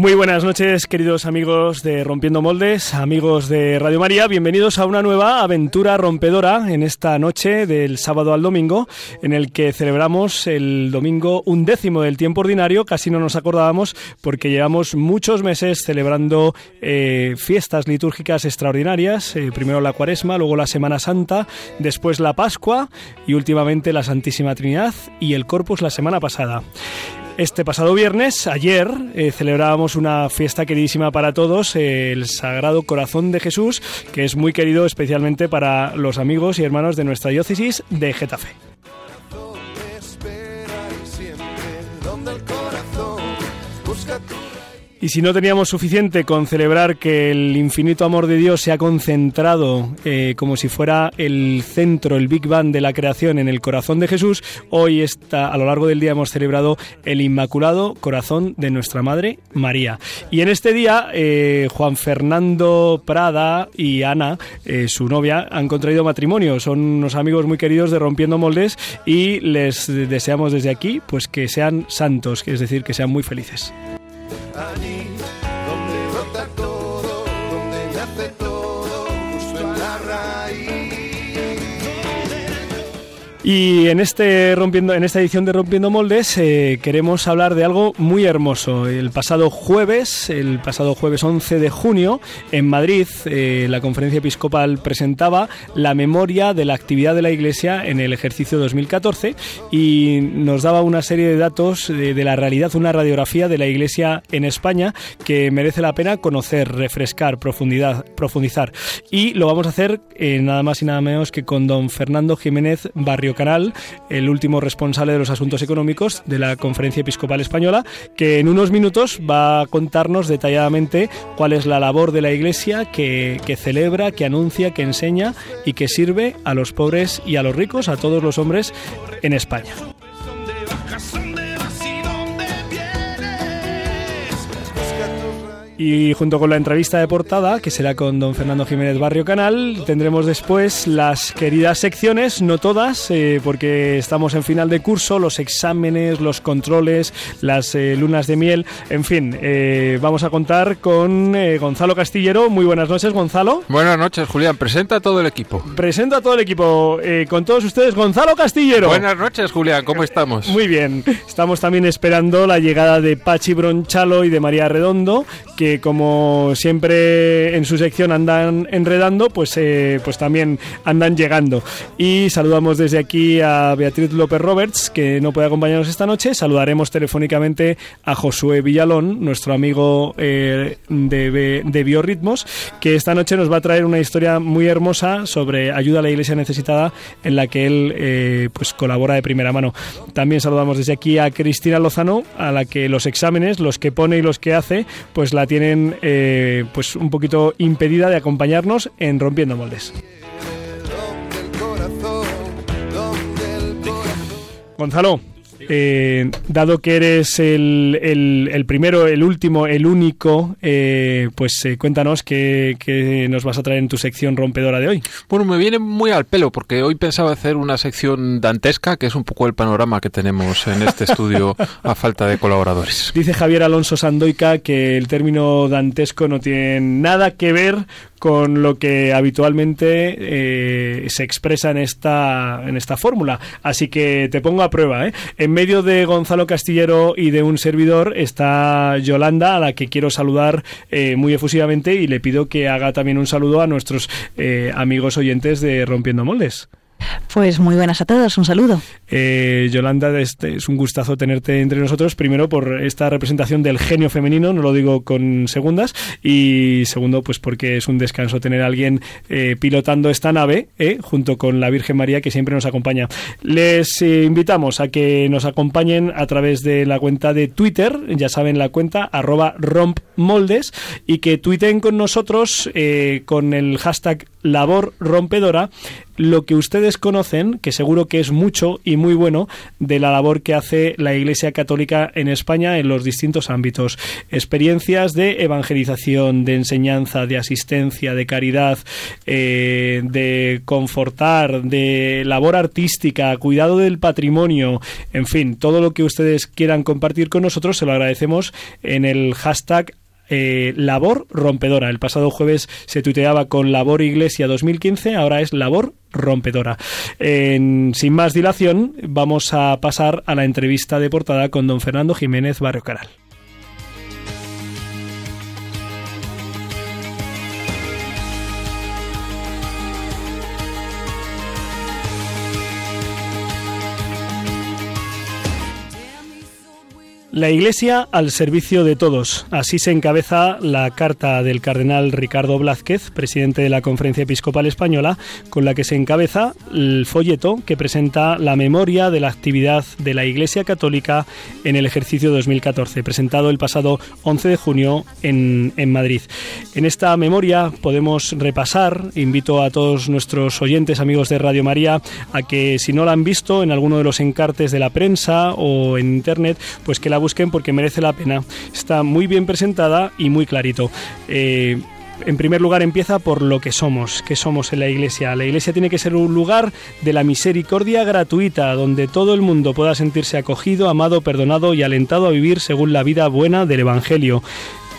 Muy buenas noches, queridos amigos de Rompiendo Moldes, amigos de Radio María. Bienvenidos a una nueva aventura rompedora en esta noche del sábado al domingo, en el que celebramos el domingo un décimo del tiempo ordinario. Casi no nos acordábamos porque llevamos muchos meses celebrando eh, fiestas litúrgicas extraordinarias. Eh, primero la Cuaresma, luego la Semana Santa, después la Pascua y últimamente la Santísima Trinidad y el Corpus la semana pasada. Este pasado viernes, ayer, eh, celebrábamos una fiesta queridísima para todos, eh, el Sagrado Corazón de Jesús, que es muy querido especialmente para los amigos y hermanos de nuestra diócesis de Getafe. Y si no teníamos suficiente con celebrar que el infinito amor de Dios se ha concentrado eh, como si fuera el centro, el Big Bang de la creación en el corazón de Jesús, hoy está, a lo largo del día hemos celebrado el Inmaculado Corazón de nuestra Madre María. Y en este día, eh, Juan Fernando Prada y Ana, eh, su novia, han contraído matrimonio. Son unos amigos muy queridos de Rompiendo Moldes y les deseamos desde aquí pues que sean santos, es decir, que sean muy felices. Allí Y en este rompiendo, en esta edición de Rompiendo Moldes eh, queremos hablar de algo muy hermoso. El pasado jueves, el pasado jueves 11 de junio, en Madrid, eh, la conferencia episcopal presentaba la memoria de la actividad de la Iglesia en el ejercicio 2014 y nos daba una serie de datos de, la realidad, una radiografía de la Iglesia en España que merece la pena conocer, refrescar, profundidad, profundizar. Y lo vamos a hacer eh, nada más y nada menos que con don Fernando Jiménez Barrio El último responsable de los asuntos económicos de la Conferencia Episcopal Española, que en unos minutos va a contarnos detalladamente cuál es la labor de la Iglesia que, que celebra, que anuncia, que enseña y que sirve a los pobres y a los ricos, a todos los hombres en España. Y junto con la entrevista de portada, que será con don Fernando Jiménez Barrio Canal, tendremos después las queridas secciones, no todas, eh, porque estamos en final de curso, los exámenes, los controles, las eh, lunas de miel, en fin, eh, vamos a contar con Gonzalo Castillero. Muy buenas noches, Gonzalo. Buenas noches, Julián. Presenta a todo el equipo. Presenta a todo el equipo. con todos ustedes, Gonzalo Castillero. Buenas noches, Julián. ¿Cómo estamos? Muy bien. Estamos también esperando la llegada de Pachi Bronchalo y de María Redondo, que como siempre en su sección andan enredando, pues, eh, pues también andan llegando. Y saludamos desde aquí a Beatriz López Roberts, que no puede acompañarnos esta noche. Saludaremos telefónicamente a Josué Villalón, nuestro amigo eh, de, de Biorritmos, que esta noche nos va a traer una historia muy hermosa sobre ayuda a la iglesia necesitada en la que él eh, pues colabora de primera mano. También saludamos desde aquí a Cristina Lozano, a la que los exámenes, los que pone y los que hace, pues la tiene tienen eh, pues un poquito impedida de acompañarnos en Rompiendo Moldes. Gonzalo, eh, dado que eres el, el, primero, el último, el único, eh, pues eh, cuéntanos qué, qué, nos vas a traer en tu sección rompedora de hoy. Bueno, me viene muy al pelo porque hoy pensaba hacer una sección dantesca, que es un poco el panorama que tenemos en este estudio a falta de colaboradores. Dice Javier Alonso Sandoica que el término dantesco no tiene nada que ver con lo que habitualmente eh, se expresa en esta, en esta fórmula. Así que te pongo a prueba. ¿eh? En medio de Gonzalo Castillero y de un servidor está Yolanda, a la que quiero saludar eh, muy efusivamente y le pido que haga también un saludo a nuestros amigos oyentes de Rompiendo Moldes. Pues muy buenas a todos, un saludo. Eh, Yolanda, este, es un gustazo tenerte entre nosotros, primero por esta representación del genio femenino, no lo digo con segundas, y segundo, pues porque es un descanso tener a alguien eh, pilotando esta nave, eh, junto con la Virgen María que siempre nos acompaña. Les invitamos a que nos acompañen a través de la cuenta de Twitter, ya saben la cuenta, arroba rompmoldes, y que tuiten con nosotros con el hashtag labor rompedora lo que ustedes conocen, que seguro que es mucho y muy bueno, de la labor que hace la Iglesia Católica en España en los distintos ámbitos. Experiencias de evangelización, de enseñanza, de asistencia, de caridad, eh, de confortar, de labor artística, cuidado del patrimonio, en fin, todo lo que ustedes quieran compartir con nosotros se lo agradecemos en el hashtag eh, labor rompedora. El pasado jueves se tuiteaba con Labor Iglesia 2015, ahora es Labor rompedora. sin más dilación, vamos a pasar a la entrevista de portada con don Fernando Jiménez Barrio Caral. La Iglesia al servicio de todos. Así se encabeza la carta del cardenal Ricardo Blázquez, presidente de la Conferencia Episcopal Española, con la que se encabeza el folleto que presenta la memoria de la actividad de la Iglesia Católica en el ejercicio 2014, presentado el pasado 11 de junio en, en Madrid. En esta memoria podemos repasar, invito a todos nuestros oyentes, amigos de Radio María, a que si no la han visto en alguno de los encartes de la prensa o en Internet, pues que la busquen porque merece la pena. Está muy bien presentada y muy clarito. Eh, en primer lugar empieza por lo que somos, que somos en la iglesia. La iglesia tiene que ser un lugar de la misericordia gratuita, donde todo el mundo pueda sentirse acogido, amado, perdonado y alentado a vivir según la vida buena del Evangelio.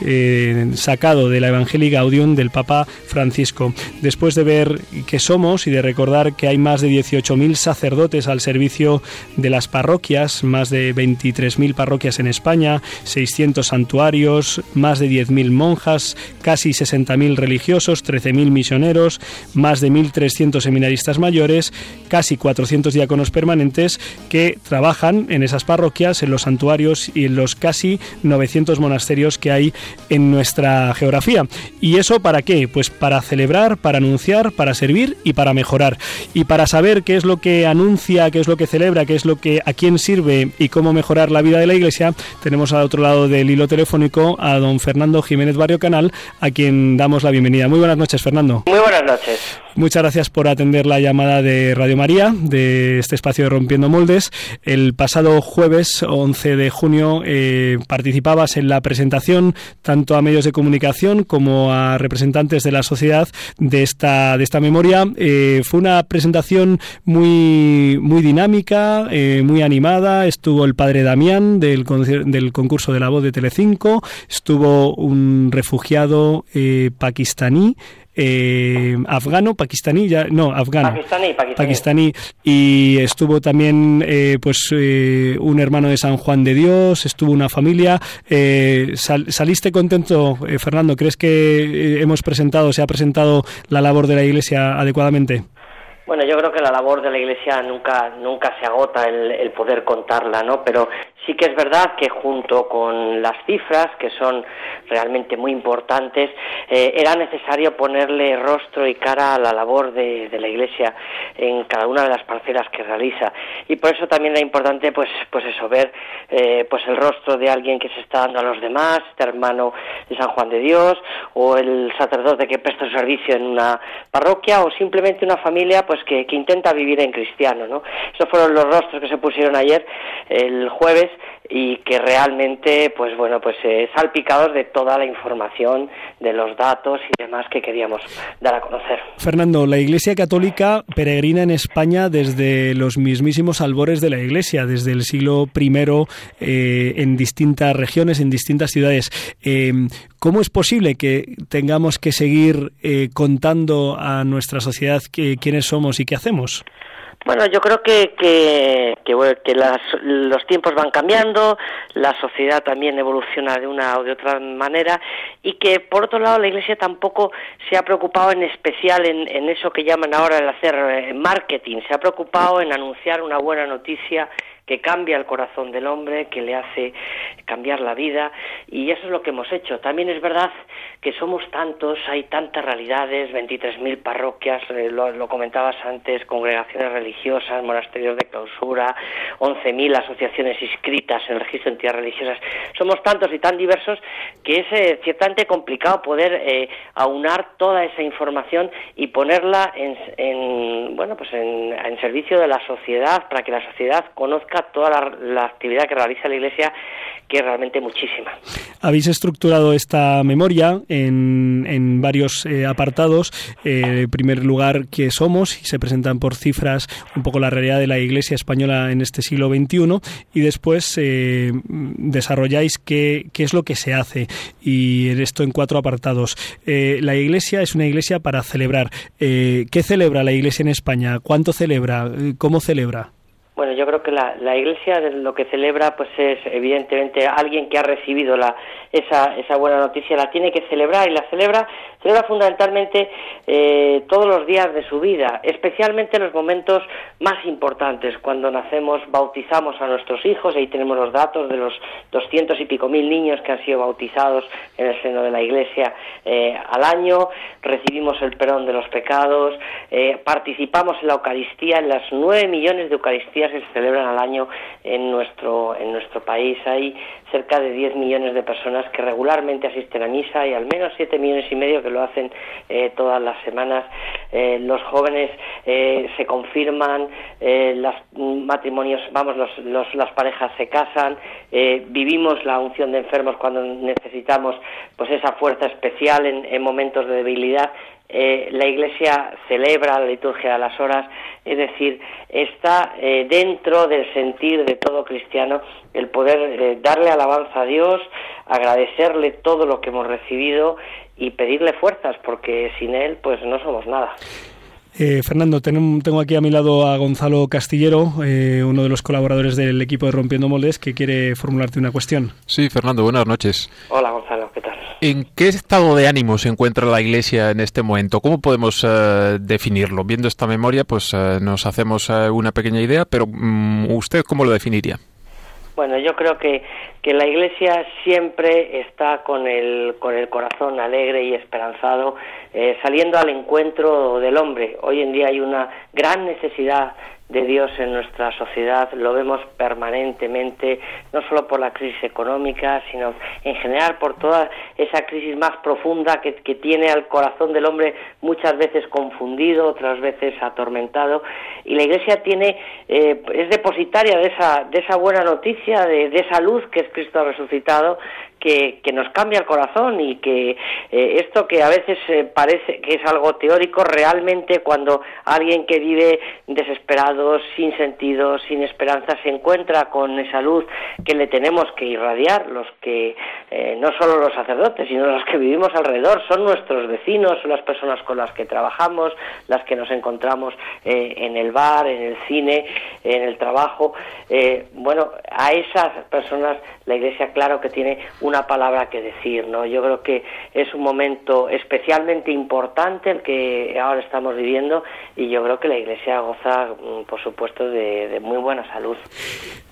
Eh, sacado de la Evangelii Gaudium del Papa Francisco. Después de ver qué somos y de recordar que hay más de 18.000 sacerdotes al servicio de las parroquias, más de 23.000 parroquias en España, 600 santuarios, más de 10.000 monjas, casi 60.000 religiosos, 13.000 misioneros, más de 1.300 seminaristas mayores, casi 400 diáconos permanentes que trabajan en esas parroquias, en los santuarios y en los casi 900 monasterios que hay en nuestra geografía. ¿Y eso para qué? Pues para celebrar, para anunciar, para servir y para mejorar. Y para saber qué es lo que anuncia, qué es lo que celebra, qué es lo que a quién sirve y cómo mejorar la vida de la Iglesia, tenemos al otro lado del hilo telefónico a don Fernando Jiménez Barrio Canal, a quien damos la bienvenida. Muy buenas noches, Fernando. Muy buenas noches. Muchas gracias por atender la llamada de Radio María, de este espacio de Rompiendo Moldes. El pasado jueves 11 de junio eh, participabas en la presentación tanto a medios de comunicación como a representantes de la sociedad de esta, de esta memoria. Eh, fue una presentación muy, muy dinámica, eh, muy animada. Estuvo el padre Damián del, del concurso de la voz de Telecinco, estuvo un refugiado pakistaní, eh, afgano, pakistaní, ya, no, afgano, pakistaní, y estuvo también eh, pues eh, un hermano de San Juan de Dios, estuvo una familia. ¿Saliste contento, Fernando? ¿Crees que hemos presentado, se ha presentado la labor de la Iglesia adecuadamente? Bueno, yo creo que la labor de la Iglesia nunca nunca se agota el, el, poder contarla, ¿no? Pero sí que es verdad que junto con las cifras, que son realmente muy importantes, eh, era necesario ponerle rostro y cara a la labor de, la Iglesia en cada una de las parcelas que realiza. Y por eso también era importante, pues, pues eso, ver eh, pues el rostro de alguien que se está dando a los demás, este hermano de San Juan de Dios, o el sacerdote que presta servicio en una parroquia, o simplemente una familia, pues que, que intenta vivir en cristiano, ¿no? Esos fueron los rostros que se pusieron ayer, el jueves, y que realmente, pues bueno, pues eh, salpicados de toda la información, de los datos y demás que queríamos dar a conocer. Fernando, la Iglesia Católica peregrina en España desde los mismísimos albores de la Iglesia, desde el siglo I eh, en distintas regiones, en distintas ciudades. Eh, ¿Cómo es posible que tengamos que seguir eh, contando a nuestra sociedad quiénes somos y qué hacemos? Bueno, yo creo que, que, que, las, los tiempos van cambiando, la sociedad también evoluciona de una o de otra manera y que, por otro lado, la Iglesia tampoco se ha preocupado en especial en, en eso que llaman ahora el hacer eh, marketing, se ha preocupado en anunciar una buena noticia que cambia el corazón del hombre, que le hace cambiar la vida y eso es lo que hemos hecho. También es verdad que somos tantos, hay tantas realidades, 23.000 parroquias, eh, lo, comentabas antes, congregaciones religiosas, monasterios de clausura, 11.000 asociaciones inscritas en el registro de entidades religiosas. Somos tantos y tan diversos que es eh, ciertamente complicado poder eh, aunar toda esa información y ponerla en, bueno, pues en, servicio de la sociedad para que la sociedad conozca toda la, actividad que realiza la Iglesia, que es realmente muchísima. Habéis estructurado esta memoria en, en varios eh, apartados. Eh, en primer lugar, ¿qué somos? Y se presentan por cifras un poco la realidad de la Iglesia española en este siglo XXI. Y después eh, desarrolláis qué, es lo que se hace. Y esto en cuatro apartados. la Iglesia es una Iglesia para celebrar. ¿Qué celebra la Iglesia en España? ¿Cuánto celebra? ¿Cómo celebra? Bueno, yo creo que la, la Iglesia lo que celebra, pues es evidentemente alguien que ha recibido esa buena noticia, la tiene que celebrar y la celebra, celebra fundamentalmente eh, todos los días de su vida, especialmente en los momentos más importantes, cuando nacemos, bautizamos a nuestros hijos, ahí tenemos los datos de los doscientos y pico mil niños que han sido bautizados en el seno de la Iglesia eh, al año, recibimos el perdón de los pecados, eh, participamos en la Eucaristía, en las nueve millones de Eucaristías que se celebran al año en nuestro, en nuestro país. Hay cerca de 10 millones de personas que regularmente asisten a misa y al menos 7 millones y medio que lo hacen eh, todas las semanas. Eh, los jóvenes eh, se confirman, los matrimonios, vamos, los, las parejas se casan, vivimos la unción de enfermos cuando necesitamos pues esa fuerza especial en, en momentos de debilidad eh, la Iglesia celebra la liturgia de las horas, es decir, está eh, dentro del sentir de todo cristiano el poder eh, darle alabanza a Dios, agradecerle todo lo que hemos recibido y pedirle fuerzas, porque sin Él pues no somos nada. Eh, Fernando, tengo aquí a mi lado a Gonzalo Castillero, eh, uno de los colaboradores del equipo de Rompiendo Moldes, que quiere formularte una cuestión. Sí, Fernando, buenas noches. Hola, Gonzalo, ¿qué tal? ¿En qué estado de ánimo se encuentra la Iglesia en este momento? ¿Cómo podemos eh, definirlo? Viendo esta memoria, pues nos hacemos una pequeña idea, pero mm, ¿usted cómo lo definiría? Bueno, yo creo que, que la Iglesia siempre está con el, con el corazón alegre y esperanzado, eh, saliendo al encuentro del hombre. Hoy en día hay una gran necesidad de Dios en nuestra sociedad, lo vemos permanentemente, no solo por la crisis económica, sino en general por toda esa crisis más profunda que, tiene al corazón del hombre muchas veces confundido, otras veces atormentado. Y la Iglesia tiene, eh, es depositaria de esa, de esa buena noticia, de, de esa luz que es Cristo resucitado, que, nos cambia el corazón y que eh, esto que a veces eh, parece que es algo teórico, realmente cuando alguien que vive desesperado, sin sentido, sin esperanza, se encuentra con esa luz que le tenemos que irradiar, los que, eh, no solo los sacerdotes, sino los que vivimos alrededor, son nuestros vecinos, son las personas con las que trabajamos, las que nos encontramos en el bar, en el cine, en el trabajo. bueno, a esas personas la Iglesia, claro que tiene una palabra que decir, ¿no? Yo creo que es un momento especialmente importante el que ahora estamos viviendo y yo creo que la Iglesia goza, mm, por supuesto, de, muy buena salud.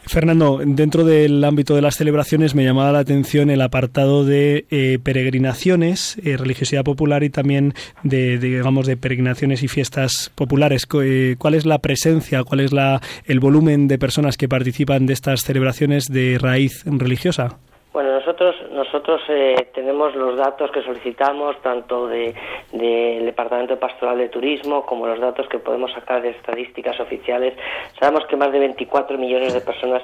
Fernando, dentro del ámbito de las celebraciones me llamaba la atención el apartado de eh, peregrinaciones, eh, religiosidad popular y también de, digamos de peregrinaciones y fiestas populares. Eh, ¿Cuál es la presencia, cuál es la, el volumen de personas que participan de estas celebraciones de raíz religiosa? Nosotros nosotros eh, tenemos los datos que solicitamos tanto del de, Departamento Pastoral de Turismo como los datos que podemos sacar de estadísticas oficiales. Sabemos que más de 24 millones de personas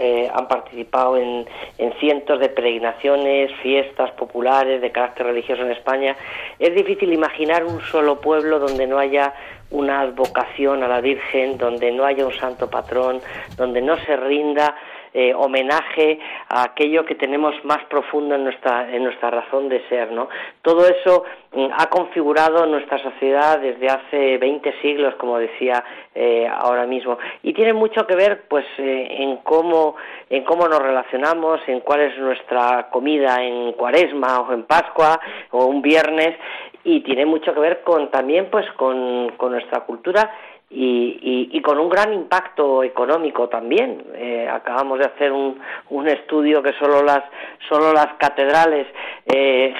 eh, han participado en, en, cientos de peregrinaciones, fiestas populares de carácter religioso en España. Es difícil imaginar un solo pueblo donde no haya una advocación a la Virgen, donde no haya un santo patrón, donde no se rinda eh, homenaje a aquello que tenemos más profundo en nuestra, en nuestra razón de ser, ¿no? Todo eso mm, ha configurado nuestra sociedad desde hace 20 siglos, como decía eh, ahora mismo, y tiene mucho que ver, pues, eh, en cómo en cómo nos relacionamos, en cuál es nuestra comida en Cuaresma o en Pascua o un viernes, y tiene mucho que ver con también, pues, con, con nuestra cultura y, y, con un gran impacto económico también. Eh, acabamos de hacer un, un, estudio que solo las, solo las catedrales eh,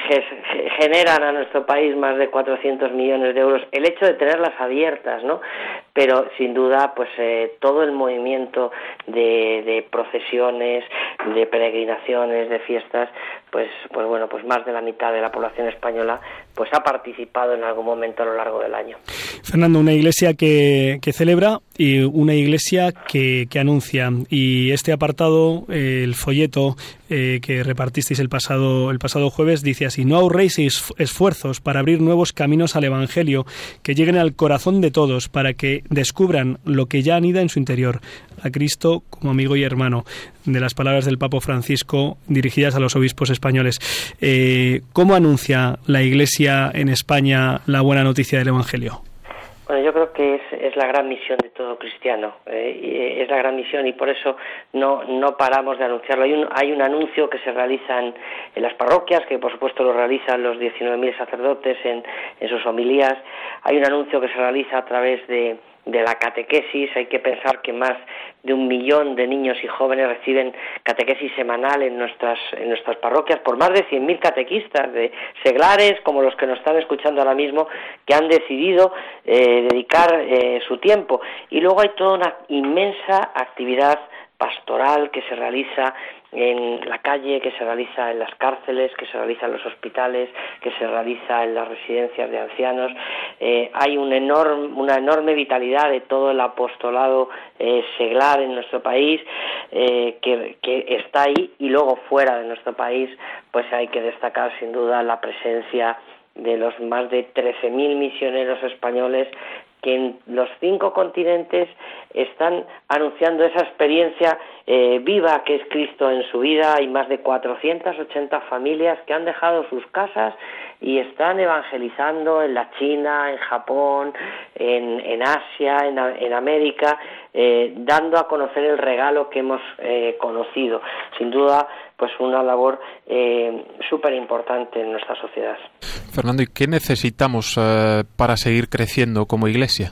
generan a nuestro país más de 400 millones de euros. El hecho de tenerlas abiertas, ¿no? Pero sin duda, pues eh, todo el movimiento de, de procesiones, de peregrinaciones, de fiestas, pues, pues bueno, pues más de la mitad de la población española pues ha participado en algún momento a lo largo del año. Fernando, una iglesia que, que celebra y una iglesia que, anuncia. Y este apartado, el folleto eh, que repartisteis el pasado, el pasado jueves, dice así, no ahorréis esfuerzos para abrir nuevos caminos al Evangelio, que lleguen al corazón de todos, para que descubran lo que ya anida en su interior, a Cristo como amigo y hermano, de las palabras del Papa Francisco dirigidas a los obispos españoles. Eh, ¿Cómo anuncia la Iglesia en España la buena noticia del Evangelio? Bueno, yo creo que es, la gran misión de todo cristiano, eh, es la gran misión y por eso no, no paramos de anunciarlo. Hay un, hay un anuncio que se realiza en, las parroquias, que por supuesto lo realizan los 19.000 sacerdotes en, en sus homilías. Hay un anuncio que se realiza a través de, de la catequesis. Hay que pensar que más de un millón de niños y jóvenes reciben catequesis semanal en nuestras, en nuestras parroquias por más de 100.000 catequistas, de seglares como los que nos están escuchando ahora mismo, que han decidido eh, dedicar eh, su tiempo. Y luego hay toda una inmensa actividad pastoral que se realiza en la calle, que se realiza en las cárceles, que se realiza en los hospitales, que se realiza en las residencias de ancianos. Eh, hay enorme, una enorme vitalidad de todo el apostolado eh, seglar en nuestro país eh, que, que está ahí y luego fuera de nuestro país, pues hay que destacar sin duda la presencia de los más de 13.000 misioneros españoles que en los cinco continentes están anunciando esa experiencia eh, viva que es Cristo en su vida. Hay más de 480 familias que han dejado sus casas y están evangelizando en la China, en Japón, en, en Asia, en, en América, eh, dando a conocer el regalo que hemos eh, conocido. Sin duda, pues una labor eh, súper importante en nuestra sociedad. Fernando, ¿y qué necesitamos eh, para seguir creciendo como iglesia?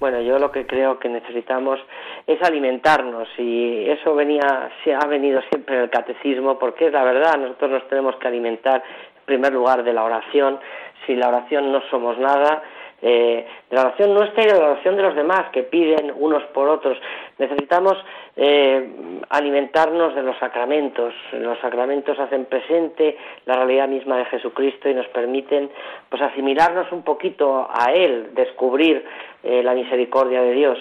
Bueno, yo lo que creo que necesitamos es alimentarnos y eso venía, se ha venido siempre en el catecismo porque es la verdad, nosotros nos tenemos que alimentar en primer lugar de la oración, si la oración no somos nada, eh, de la oración nuestra y de la oración de los demás que piden unos por otros. Necesitamos eh, alimentarnos de los sacramentos. Los sacramentos hacen presente la realidad misma de Jesucristo y nos permiten pues asimilarnos un poquito a Él, descubrir eh, la misericordia de Dios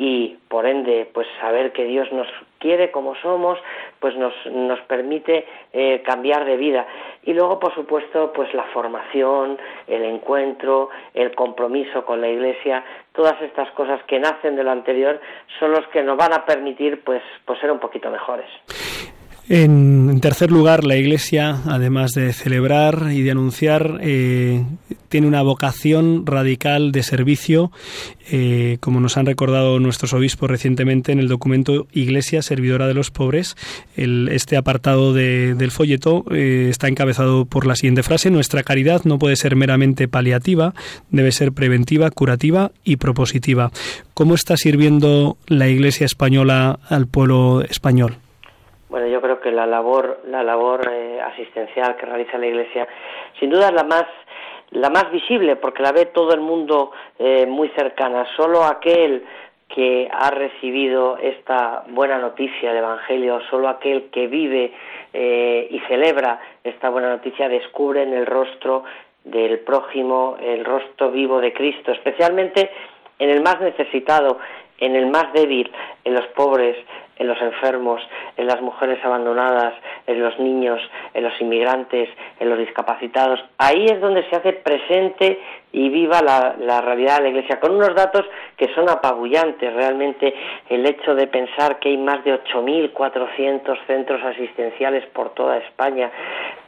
y por ende pues saber que Dios nos quiere como somos pues nos, nos permite eh, cambiar de vida. Y luego por supuesto pues la formación el encuentro el compromiso con la iglesia. Todas estas cosas que nacen de lo anterior son los que nos van a permitir pues pues ser un poquito mejores en tercer lugar, la Iglesia, además de celebrar y de anunciar, eh, tiene una vocación radical de servicio, eh, como nos han recordado nuestros obispos recientemente en el documento Iglesia Servidora de los Pobres. este apartado del folleto eh, está encabezado por la siguiente frase: Nuestra caridad no puede ser meramente paliativa, debe ser preventiva, curativa y propositiva. ¿Cómo está sirviendo la Iglesia española al pueblo español? Bueno, yo creo que la labor, la labor eh, asistencial que realiza la Iglesia, sin duda es la más, la más visible, porque la ve todo el mundo eh, muy cercana. Solo aquel que ha recibido esta buena noticia del Evangelio, solo aquel que vive eh, y celebra esta buena noticia descubre en el rostro del prójimo el rostro vivo de Cristo, especialmente en el más necesitado, en el más débil, en los pobres, en los enfermos, en las mujeres abandonadas, en los niños, en los inmigrantes, en los discapacitados. Ahí es donde se hace presente y viva la, realidad de la Iglesia, con unos datos que son apabullantes. Realmente el hecho de pensar que hay más de 8.400 centros asistenciales por toda España,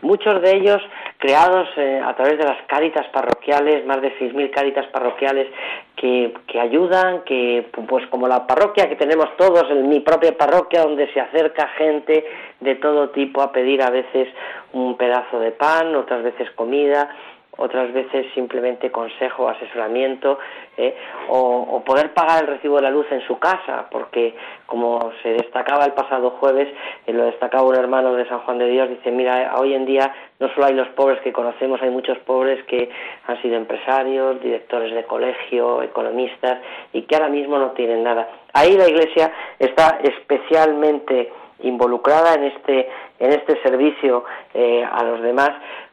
muchos de ellos creados eh, a través de las cáritas parroquiales, más de 6.000 cáritas parroquiales que, que, ayudan, que pues como la parroquia que tenemos todos, en mi propia parroquia, donde se acerca gente de todo tipo a pedir a veces un pedazo de pan, otras veces comida, otras veces simplemente consejo, asesoramiento, ¿eh? o, poder pagar el recibo de la luz en su casa, porque como se destacaba el pasado jueves, eh, lo destacaba un hermano de San Juan de Dios, dice, mira, hoy en día no solo hay los pobres que conocemos, hay muchos pobres que han sido empresarios, directores de colegio, economistas, y que ahora mismo no tienen nada. Ahí la Iglesia está especialmente involucrada en este en este servicio eh, a los demás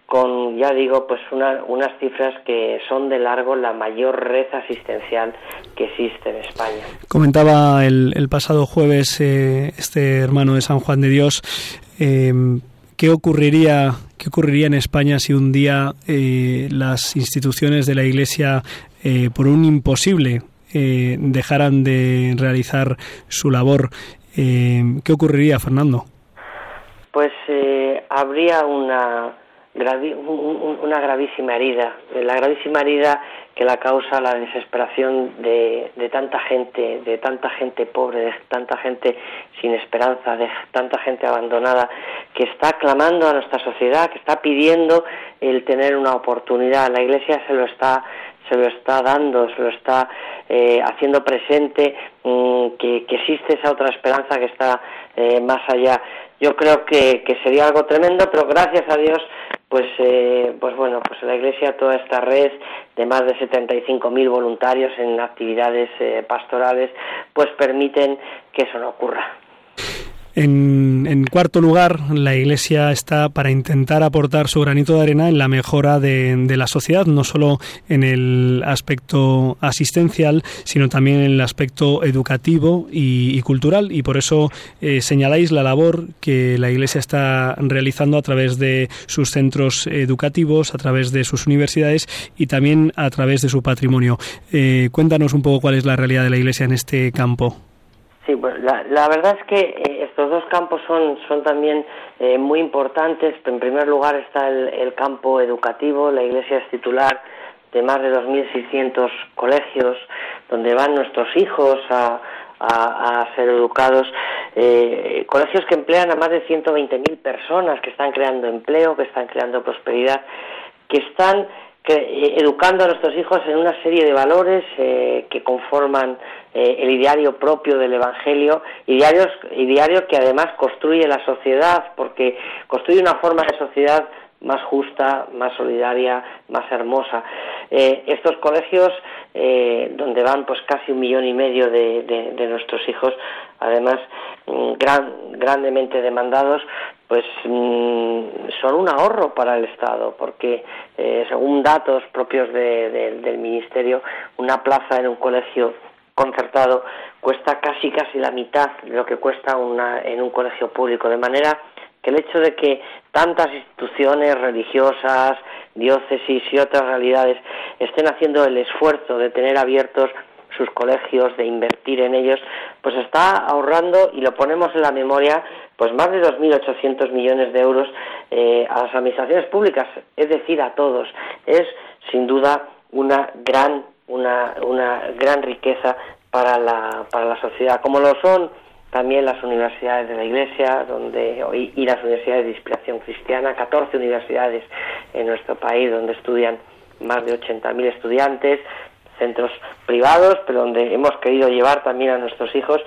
con, ya digo, pues unas cifras que son de largo la mayor red asistencial que existe en España. Comentaba el, pasado jueves eh, este hermano de San Juan de Dios, eh, ¿qué ocurriría ¿Qué ocurriría en España si un día las instituciones de la Iglesia, por un imposible, dejaran de realizar su labor? ¿Qué ocurriría, Fernando? Pues habría una una gravísima herida, la gravísima herida que la causa la desesperación de, de, tanta gente, de tanta gente pobre, de tanta gente sin esperanza, de tanta gente abandonada, que está clamando a nuestra sociedad, que está pidiendo el tener una oportunidad. La Iglesia se lo está se lo está dando, se lo está eh, haciendo presente, mm, que, existe esa otra esperanza que está eh, más allá. Yo creo que, sería algo tremendo, pero gracias a Dios pues, eh, pues bueno, pues la Iglesia, toda esta red de más de 75.000 voluntarios en actividades eh, pastorales, pues permiten que eso no ocurra. En, cuarto lugar, la Iglesia está para intentar aportar su granito de arena en la mejora de, la sociedad, no solo en el aspecto asistencial, sino también en el aspecto educativo y, cultural. Y por eso eh, señaláis la labor que la Iglesia está realizando a través de sus centros educativos, a través de sus universidades y también a través de su patrimonio. Eh, cuéntanos un poco cuál es la realidad de la Iglesia en este campo. Sí, pues la, verdad es que eh, estos dos campos son, son también eh, muy importantes. En primer lugar está el, campo educativo. La Iglesia es titular de más de 2.600 colegios donde van nuestros hijos a, ser educados. Eh, colegios que emplean a más de 120.000 personas, que están creando empleo, que están creando prosperidad, que están eh, educando a nuestros hijos en una serie de valores eh, que conforman eh, el ideario propio del Evangelio, idearios, ideario que además construye la sociedad, porque construye una forma de sociedad más justa, más solidaria, más hermosa. estos colegios, donde van pues casi un millón y medio de, nuestros hijos, además mm, gran, grandemente demandados, pues mm, son un ahorro para el Estado, porque eh, según datos propios del Ministerio, una plaza en un colegio concertado cuesta casi casi la mitad de lo que cuesta una, en un colegio público, de manera que el hecho de que tantas instituciones religiosas, diócesis y otras realidades estén haciendo el esfuerzo de tener abiertos sus colegios, de invertir en ellos, pues está ahorrando y lo ponemos en la memoria, pues más de 2.800 millones de euros eh, a las administraciones públicas, es decir, a todos. Es sin duda una gran, una, una gran riqueza para la, para la sociedad, como lo son también las universidades de la Iglesia donde, y las universidades de inspiración cristiana, 14 universidades en nuestro país donde estudian más de 80.000 estudiantes, centros privados, pero donde hemos querido llevar también a nuestros hijos.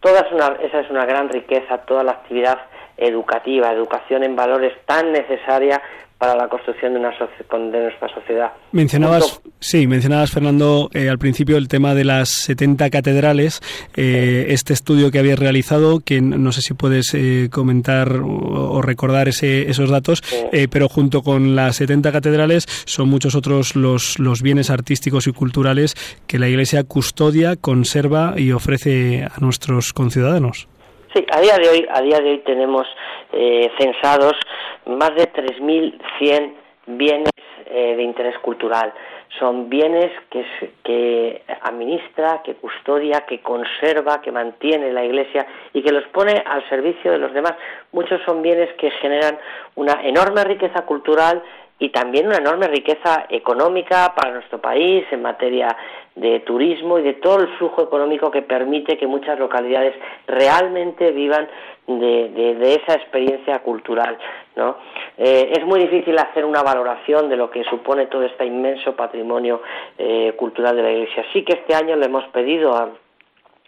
Toda esa es una gran riqueza, toda la actividad educativa, educación en valores tan necesaria para la construcción de, una de nuestra sociedad. Mencionabas, sí, mencionabas, Fernando, eh, al principio el tema de las 70 catedrales, eh, este estudio que habías realizado, que no sé si puedes eh, comentar o, recordar ese, esos datos, pero junto con las 70 catedrales son muchos otros los, los bienes artísticos y culturales que la Iglesia custodia, conserva y ofrece a nuestros conciudadanos. Sí, a día de hoy, a día de hoy tenemos eh, censados más de 3.100 bienes eh, de interés cultural. Son bienes que, que administra, que custodia, que conserva, que mantiene la Iglesia y que los pone al servicio de los demás. Muchos son bienes que generan una enorme riqueza cultural y también una enorme riqueza económica para nuestro país en materia de turismo y de todo el flujo económico que permite que muchas localidades realmente vivan de, esa experiencia cultural. ¿no? Eh, es muy difícil hacer una valoración de lo que supone todo este inmenso patrimonio eh, cultural de la Iglesia. Sí que este año le hemos pedido a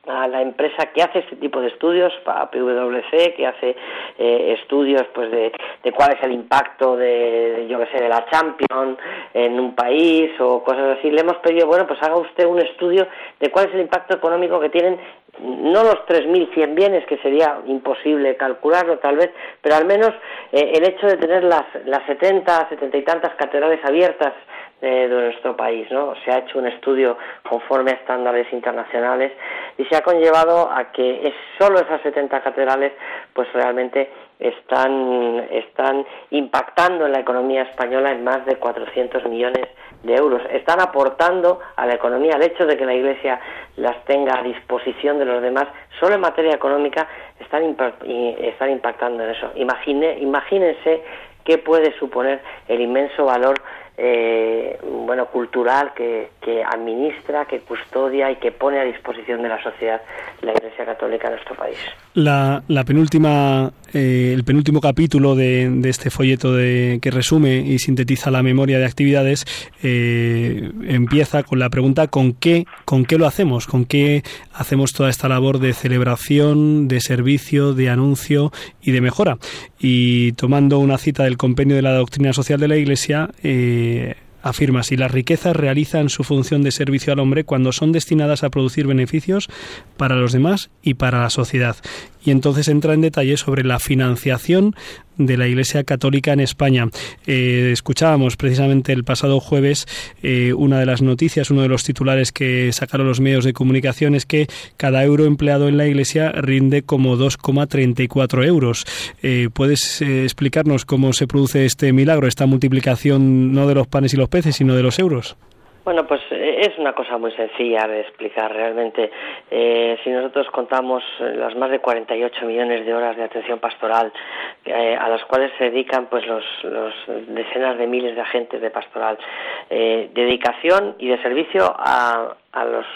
a la empresa que hace este tipo de estudios, para PwC, que hace eh, estudios pues de, cuál es el impacto de, yo que sé, de la Champions en un país o cosas así. Le hemos pedido, bueno, pues haga usted un estudio de cuál es el impacto económico que tienen no los 3.100 bienes, que sería imposible calcularlo tal vez, pero al menos eh, el hecho de tener las, las 70, 70 y tantas catedrales abiertas de, nuestro país. ¿no? Se ha hecho un estudio conforme a estándares internacionales y se ha conllevado a que es solo esas 70 catedrales pues realmente están, están impactando en la economía española en más de 400 millones de euros. Están aportando a la economía el hecho de que la Iglesia las tenga a disposición de los demás, solo en materia económica están, están impactando en eso. Imagine, imagínense qué puede suponer el inmenso valor eh, bueno, cultural que, que, administra, que custodia y que pone a disposición de la sociedad la Iglesia Católica en nuestro país. La, la penúltima, eh, el penúltimo capítulo de, de este folleto de, que resume y sintetiza la memoria de actividades eh, empieza con la pregunta ¿con qué, ¿con qué lo hacemos? ¿Con qué hacemos toda esta labor de celebración, de servicio, de anuncio y de mejora? Y tomando una cita del compendio de la doctrina social de la Iglesia, eh, afirma si las riquezas realizan su función de servicio al hombre cuando son destinadas a producir beneficios para los demás y para la sociedad y entonces entra en detalle sobre la financiación de la Iglesia Católica en España. Eh, escuchábamos precisamente el pasado jueves eh, una de las noticias, uno de los titulares que sacaron los medios de comunicación es que cada euro empleado en la Iglesia rinde como 2,34 euros. Eh, ¿Puedes explicarnos cómo se produce este milagro, esta multiplicación no de los panes y los peces, sino de los euros? Bueno, pues eh, es una cosa muy sencilla de explicar realmente. Eh, si nosotros contamos las más de 48 millones de horas de atención pastoral eh, a las cuales se dedican pues los, decenas de miles de agentes de pastoral, dedicación y de servicio a, a los,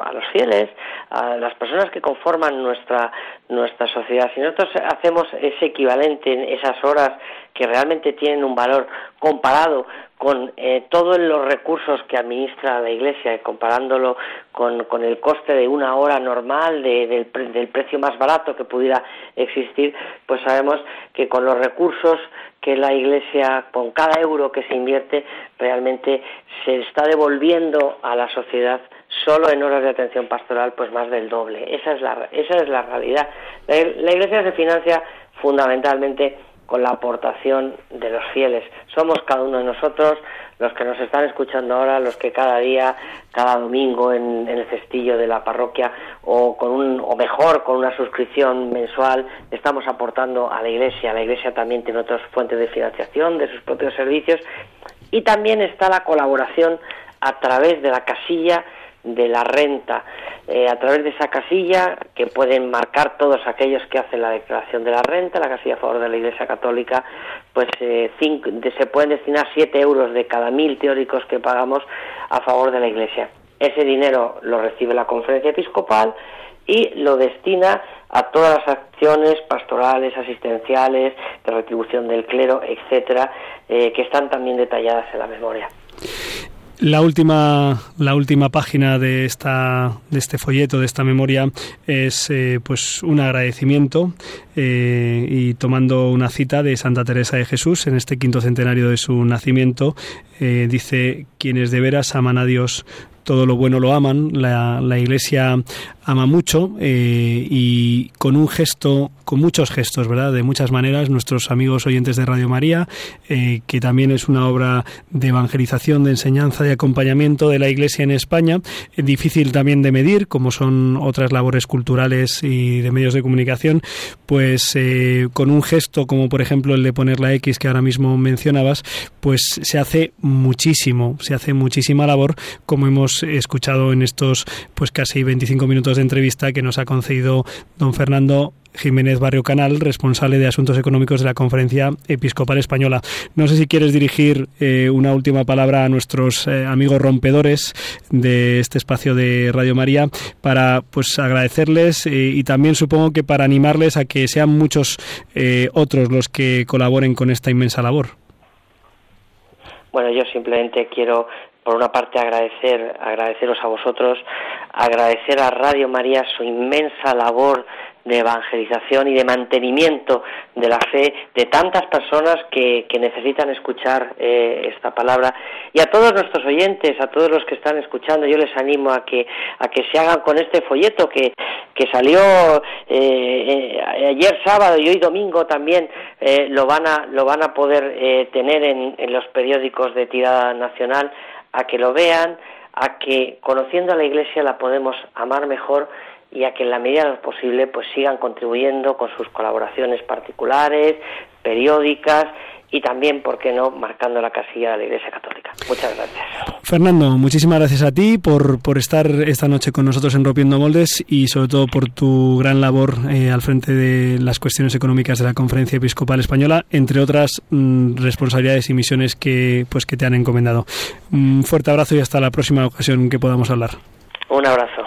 a los fieles, a las personas que conforman nuestra, nuestra sociedad. Si nosotros hacemos ese equivalente en esas horas que realmente tienen un valor comparado con eh, todos los recursos que administra la Iglesia, comparándolo con, con el coste de una hora normal, del, del precio más barato que pudiera existir, pues sabemos que con los recursos que la Iglesia, con cada euro que se invierte, realmente se está devolviendo a la sociedad solo en horas de atención pastoral, pues más del doble. Esa es la, esa es la realidad. La, Iglesia se financia fundamentalmente con la aportación de los fieles. Somos cada uno de nosotros, los que nos están escuchando ahora, los que cada día, cada domingo en, el cestillo de la parroquia o con un, o mejor con una suscripción mensual estamos aportando a la Iglesia. La Iglesia también tiene otras fuentes de financiación de sus propios servicios y también está la colaboración a través de la casilla de la renta eh, a través de esa casilla que pueden marcar todos aquellos que hacen la declaración de la renta, la casilla a favor de la Iglesia Católica, pues eh, se pueden destinar siete euros de cada mil teóricos que pagamos a favor de la Iglesia. Ese dinero lo recibe la conferencia episcopal y lo destina a todas las acciones pastorales, asistenciales, de retribución del clero, etcétera, eh, que están también detalladas en la memoria. La última, la última página de esta, de este folleto, de esta memoria, es eh, pues un agradecimiento eh, y tomando una cita de Santa Teresa de Jesús en este quinto centenario de su nacimiento, eh, dice quienes de veras aman a Dios todo lo bueno lo aman, la, Iglesia ama mucho eh, y con un gesto, con muchos gestos, ¿verdad? De muchas maneras, nuestros amigos oyentes de Radio María, eh, que también es una obra de evangelización, de enseñanza, de acompañamiento de la Iglesia en España, eh, difícil también de medir, como son otras labores culturales y de medios de comunicación, pues con un gesto como por ejemplo el de poner la X que ahora mismo mencionabas, pues se hace muchísimo, se hace muchísima labor, como hemos escuchado en estos pues casi 25 minutos de entrevista que nos ha concedido don Fernando Jiménez Barrio Canal, responsable de Asuntos Económicos de la Conferencia Episcopal Española. No sé si quieres dirigir eh, una última palabra a nuestros eh, amigos rompedores de este espacio de Radio María para pues agradecerles eh, y también supongo que para animarles a que sean muchos otros los que colaboren con esta inmensa labor. Bueno, yo simplemente quiero por una parte agradecer agradeceros a vosotros, agradecer a Radio María su inmensa labor de evangelización y de mantenimiento de la fe de tantas personas que, necesitan escuchar eh, esta palabra. Y a todos nuestros oyentes, a todos los que están escuchando, yo les animo a que a que se hagan con este folleto que, que salió eh, eh, ayer sábado y hoy domingo también lo van a lo van a poder tener en, en los periódicos de tirada nacional a que lo vean a que conociendo a la Iglesia la podemos amar mejor y a que en la medida de lo posible pues sigan contribuyendo con sus colaboraciones particulares, periódicas y también, ¿por qué no?, marcando la casilla de la Iglesia Católica. Muchas gracias. Fernando, muchísimas gracias a ti por, por estar esta noche con nosotros en Rompiendo Moldes y sobre todo por tu gran labor eh, al frente de las cuestiones económicas de la Conferencia Episcopal Española, entre otras mm, responsabilidades y misiones que, pues, que te han encomendado. Un fuerte abrazo y hasta la próxima ocasión que podamos hablar. Un abrazo.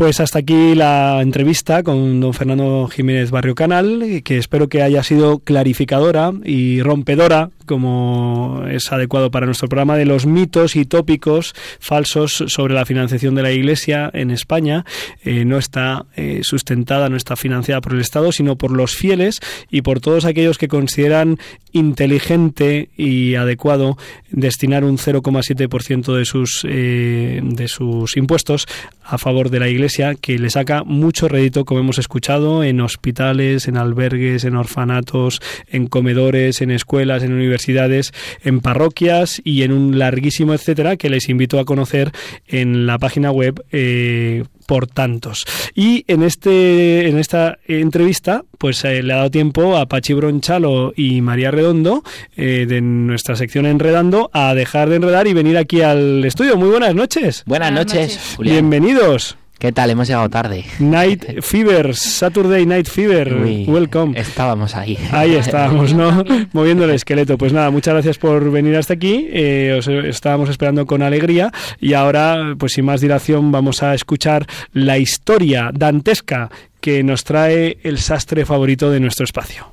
Pues hasta aquí la entrevista con don Fernando Jiménez Barrio Canal, que espero que haya sido clarificadora y rompedora como es adecuado para nuestro programa, de los mitos y tópicos falsos sobre la financiación de la Iglesia en España. Eh, no está eh, sustentada, no está financiada por el Estado, sino por los fieles y por todos aquellos que consideran inteligente y adecuado destinar un 0,7% de sus eh, de sus impuestos a favor de la Iglesia, que le saca mucho rédito, como hemos escuchado, en hospitales, en albergues, en orfanatos, en comedores, en escuelas, en universidades en parroquias y en un larguísimo etcétera que les invito a conocer en la página web eh, por tantos. Y en este en esta entrevista, pues eh, le ha dado tiempo a Pachi Bronchalo y María Redondo eh, de nuestra sección Enredando a dejar de enredar y venir aquí al estudio. Muy buenas noches. Buenas, noches. Bienvenidos. ¿Qué tal? Hemos llegado tarde. Night Fever, Saturday Night Fever, welcome. Estábamos ahí. Ahí estábamos, ¿no? Moviendo el esqueleto. Pues nada, muchas gracias por venir hasta aquí. Eh, os estábamos esperando con alegría y ahora, pues sin más dilación, vamos a escuchar la historia dantesca que nos trae el sastre favorito de nuestro espacio.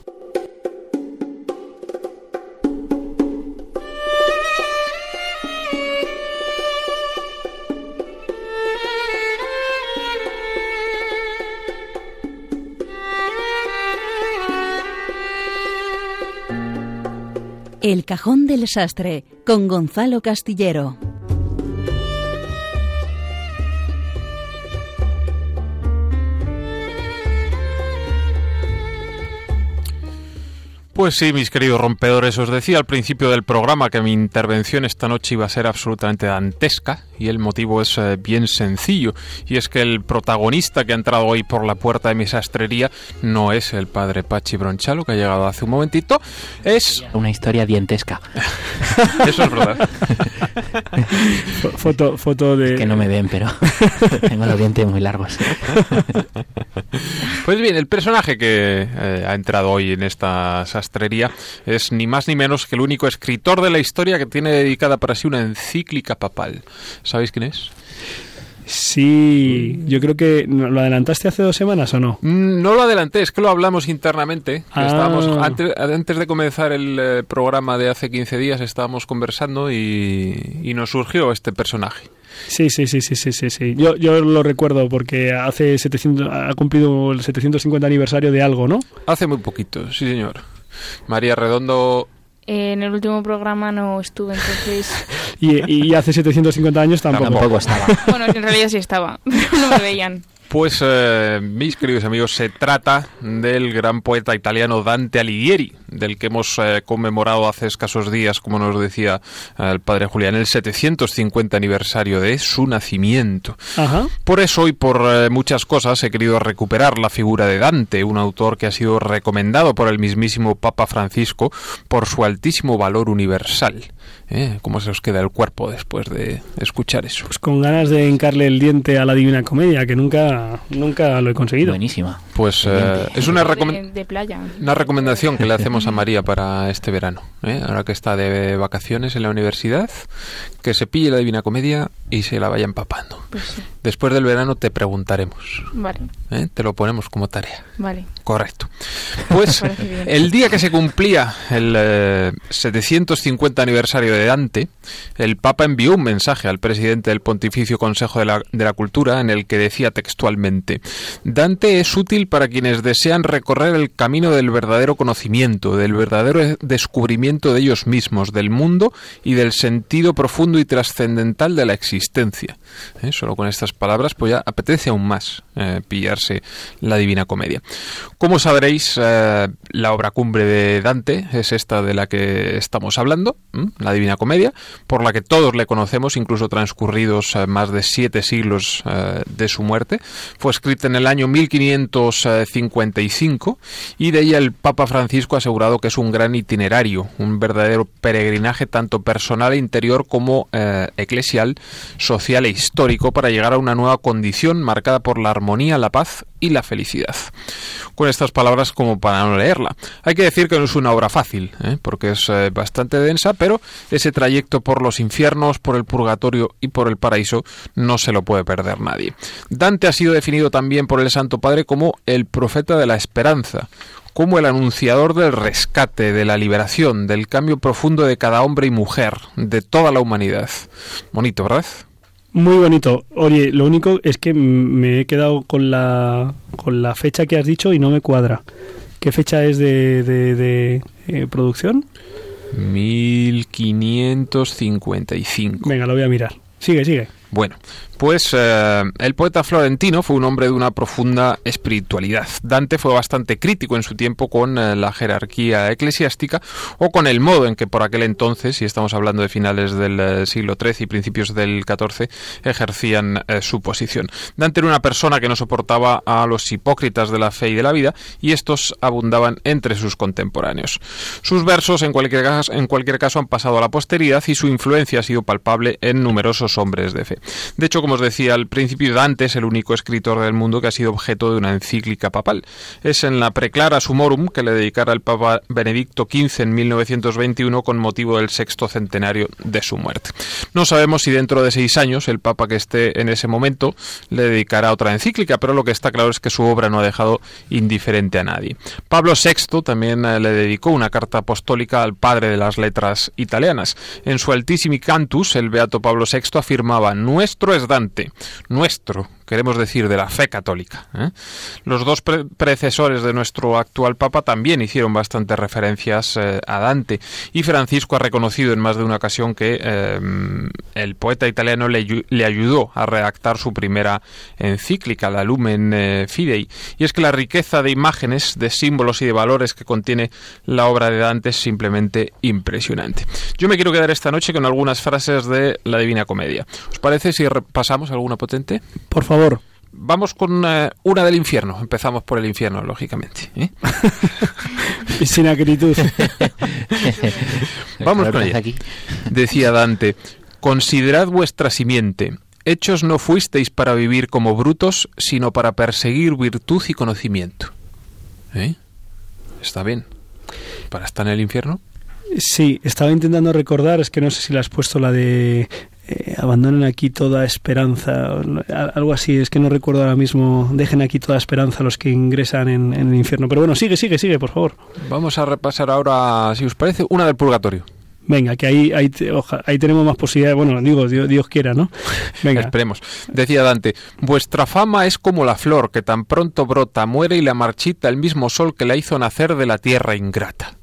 El Cajón del Sastre con Gonzalo Castillero. Pues sí, mis queridos rompedores, os decía al principio del programa que mi intervención esta noche iba a ser absolutamente dantesca y el motivo es eh, bien sencillo y es que el protagonista que ha entrado hoy por la puerta de mi sastrería no es el padre Pachi Bronchalo que ha llegado hace un momentito, es una historia dientesca. Eso es verdad. foto, foto de... que no me ven, pero tengo los dientes muy largos. pues bien, el personaje que eh, ha entrado hoy en esta sastrería es ni más ni menos que el único escritor de la historia que tiene dedicada para sí una encíclica papal. ¿Sabéis quién es? Sí, yo creo que lo adelantaste hace dos semanas o no. Mm, no lo adelanté, es que lo hablamos internamente. Ah. Estábamos antes, de comenzar el eh, programa de hace 15 días estábamos conversando y, y, nos surgió este personaje. Sí, sí, sí, sí, sí, sí, sí. Yo, yo lo recuerdo porque hace 700 ha cumplido el 750 aniversario de algo, ¿no? Hace muy poquito, sí, señor. María Redondo en el último programa no estuve, entonces... y, hace 750 años tampoco. Tampoco estaba. bueno, en realidad sí estaba, pero no me veían. Pues, eh, mis queridos amigos, se trata del gran poeta italiano Dante Alighieri, del que hemos eh, conmemorado hace escasos días, como nos decía eh, el padre Julián, el 750 aniversario de su nacimiento. Por eso y por muchas cosas he querido recuperar la figura de Dante, un autor que ha sido recomendado por el mismísimo Papa Francisco por su altísimo valor universal. ¿Eh? ¿Cómo se os queda el cuerpo después de escuchar eso? Pues con ganas de hincarle el diente a la Divina Comedia, que nunca, nunca lo he conseguido. Buenísima. Pues eh, es una, De, de playa. una recomendación que le hacemos a María para este verano. ¿eh? Ahora que está de vacaciones en la universidad, que se pille la Divina Comedia y se la vaya empapando. Pues sí. Después del verano te preguntaremos. Vale, ¿eh? Te lo ponemos como tarea. vale. Correcto. Pues el día que se cumplía el eh, 750 aniversario de Dante, el Papa envió un mensaje al presidente del Pontificio Consejo de la, de la Cultura en el que decía textualmente, Dante es útil para quienes desean recorrer el camino del verdadero conocimiento, del verdadero descubrimiento de ellos mismos, del mundo y del sentido profundo y trascendental de la existencia. ¿Eh? Solo con estas palabras pues ya apetece aún más eh, pillarse la Divina Comedia. Como sabréis, eh, la obra cumbre de Dante es esta de la que estamos hablando, la Divina Comedia, por la que todos le conocemos, incluso transcurridos eh, más de siete siglos eh, de su muerte. Fue escrita en el año 1555 y de ella el Papa Francisco ha asegurado que es un gran itinerario, un verdadero peregrinaje tanto personal e interior como eh, eclesial, social e histórico para llegar a una nueva condición marcada por la armonía, la paz y la felicidad. Con estas palabras como para no leerla. Hay que decir que no es una obra fácil, ¿eh? porque es eh, bastante densa, pero ese trayecto por los infiernos, por el purgatorio y por el paraíso no se lo puede perder nadie. Dante ha sido definido también por el Santo Padre como el profeta de la esperanza, como el anunciador del rescate, de la liberación, del cambio profundo de cada hombre y mujer, de toda la humanidad. Bonito, ¿verdad? Muy bonito. Oye, lo único es que me he quedado con la, con la fecha que has dicho y no me cuadra. ¿Qué fecha es de, de, de, eh, producción? 1555. Venga, lo voy a mirar. Sigue, sigue. Bueno, pues eh, el poeta florentino fue un hombre de una profunda espiritualidad. Dante fue bastante crítico en su tiempo con eh, la jerarquía eclesiástica o con el modo en que por aquel entonces, y estamos hablando de finales del eh, siglo XIII y principios del XIV, ejercían su posición. Dante era una persona que no soportaba a los hipócritas de la fe y de la vida y estos abundaban entre sus contemporáneos. Sus versos en cualquier caso, en cualquier caso han pasado a la posteridad y su influencia ha sido palpable en numerosos hombres de fe. De hecho, como os decía al principio, Dante es el único escritor del mundo que ha sido objeto de una encíclica papal. Es en la Preclara Sumorum que le dedicara el Papa Benedicto XV en 1921 con motivo del sexto centenario de su muerte. No sabemos si dentro de seis años el Papa que esté en ese momento le dedicará otra encíclica, pero lo que está claro es que su obra no ha dejado indiferente a nadie. Pablo VI también eh, le dedicó una carta apostólica al padre de las letras italianas. En su Altissimi Cantus, el beato Pablo VI afirmaba: Nuestro es Nuestro, queremos decir, de la fe católica. ¿eh? Los dos pre predecesores de nuestro actual Papa también hicieron bastantes referencias eh, a Dante y Francisco ha reconocido en más de una ocasión que eh, el poeta italiano le, le, ayudó a redactar su primera encíclica, la Lumen Fidei. Y es que la riqueza de imágenes, de símbolos y de valores que contiene la obra de Dante es simplemente impresionante. Yo me quiero quedar esta noche con algunas frases de la Divina Comedia. ¿Os parece si repasamos alguna potente? Por favor. Vamos con uh, una del infierno. Empezamos por el infierno, lógicamente. ¿eh? y sin acritud. Vamos con ella. Aquí. Decía Dante, considerad vuestra simiente. Hechos no fuisteis para vivir como brutos, sino para perseguir virtud y conocimiento. ¿Eh? Está bien. ¿Para estar en el infierno? Sí, estaba intentando recordar, es que no sé si le has puesto la de eh, abandonen aquí toda esperanza, algo así, es que no recuerdo ahora mismo, dejen aquí toda esperanza los que ingresan en, en, el infierno. Pero bueno, sigue, sigue, sigue, por favor. Vamos a repasar ahora, si os parece, una del purgatorio. Venga, que ahí, ahí, oja, ahí tenemos más posibilidades. Bueno, digo, Dios, Dios, quiera, ¿no? Venga. Esperemos. Decía Dante, vuestra fama es como la flor que tan pronto brota, muere y la marchita el mismo sol que la hizo nacer de la tierra ingrata.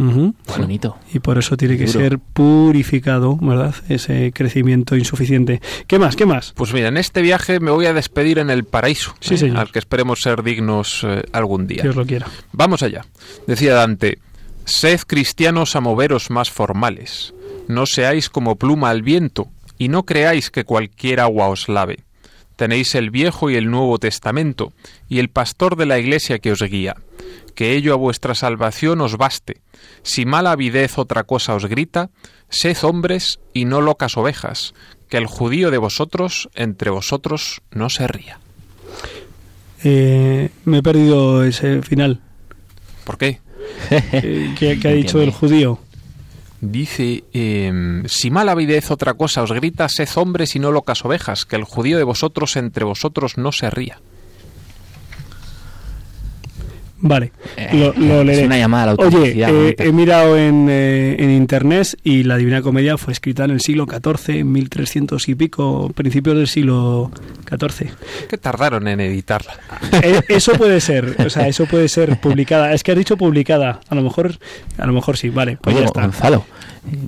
Uh -huh. Bonito. Y por eso tiene que Duro. ser purificado, ¿verdad? Ese crecimiento insuficiente. ¿Qué más? ¿Qué más? Pues mira, en este viaje me voy a despedir en el paraíso, sí, ¿eh? señor. al que esperemos ser dignos eh, algún día. Dios lo quiera. Vamos allá. Decía Dante, sed cristianos a moveros más formales. No seáis como pluma al viento y no creáis que cualquier agua os lave. Tenéis el Viejo y el Nuevo Testamento y el pastor de la Iglesia que os guía que ello a vuestra salvación os baste. Si mala avidez otra cosa os grita, sed hombres y no locas ovejas, que el judío de vosotros entre vosotros no se ría. Eh, me he perdido ese final. ¿Por qué? Eh, ¿Qué, qué ha dicho el entiende. judío? Dice, em, si mala avidez otra cosa os grita, sed hombres y no locas ovejas, que el judío de vosotros entre vosotros no se ría. Vale, Eh, lo, lo es leeré. una llamada a la Oye, eh, he mirado en, eh, en internet y la Divina Comedia fue escrita en el siglo XIV, 1300 y pico, principios del siglo XIV. Que tardaron en editarla. Eh, eso puede ser, o sea, eso puede ser publicada. Es que has dicho publicada, a lo mejor, a lo mejor sí, vale, pues Oye, ya está. Gonzalo,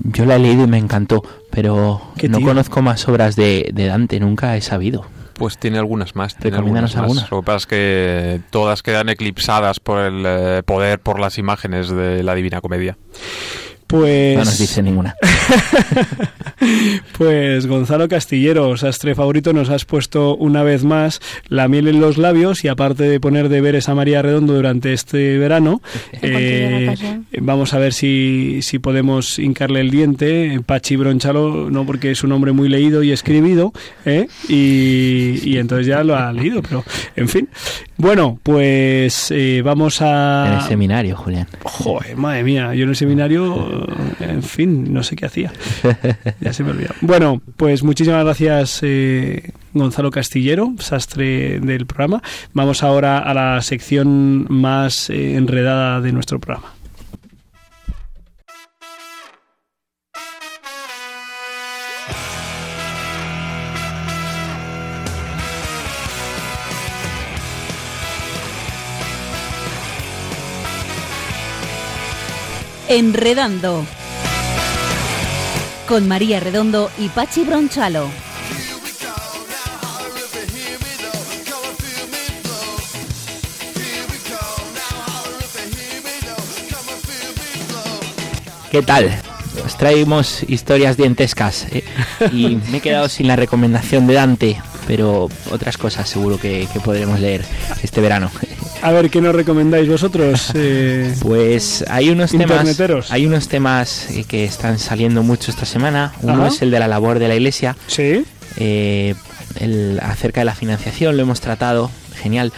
yo la he leído y me encantó, pero ¿Qué no tío? conozco más obras de, de Dante, nunca he sabido. Pues tiene algunas más. Tiene algunas más. Lo que pasa es que todas quedan eclipsadas por el eh, poder, por las imágenes de la Divina Comedia. Pues, No nos dice ninguna. pues Gonzalo Castillero, sastre favorito, nos has puesto una vez más la miel en los labios y aparte de poner deberes a María Redondo durante este verano, pasión. vamos a ver si, si podemos hincarle el diente. Pachi Bronchalo, no porque es un hombre muy leído y escribido, ¿eh? y, y entonces ya lo ha leído, pero en fin. Bueno, pues eh, vamos a... En el seminario, Julián. Joder, madre mía, yo en el seminario, en fin, no sé qué hacía. Ya se me olvidó. Bueno, pues muchísimas gracias eh, Gonzalo Castillero, sastre del programa. Vamos ahora a la sección más eh, enredada de nuestro programa. Enredando. Con María Redondo y Pachi Bronchalo. ¿Qué tal? Os traemos historias dientescas ¿eh? y me he quedado sin la recomendación de Dante, pero otras cosas seguro que, que podremos leer este verano. A ver, ¿qué nos recomendáis vosotros? Eh, Pues hay unos temas, hay unos temas eh, que están saliendo mucho esta semana. Uno Ajá. es el de la labor de la Iglesia, sí, eh, el, acerca de la financiación, lo hemos tratado, genial.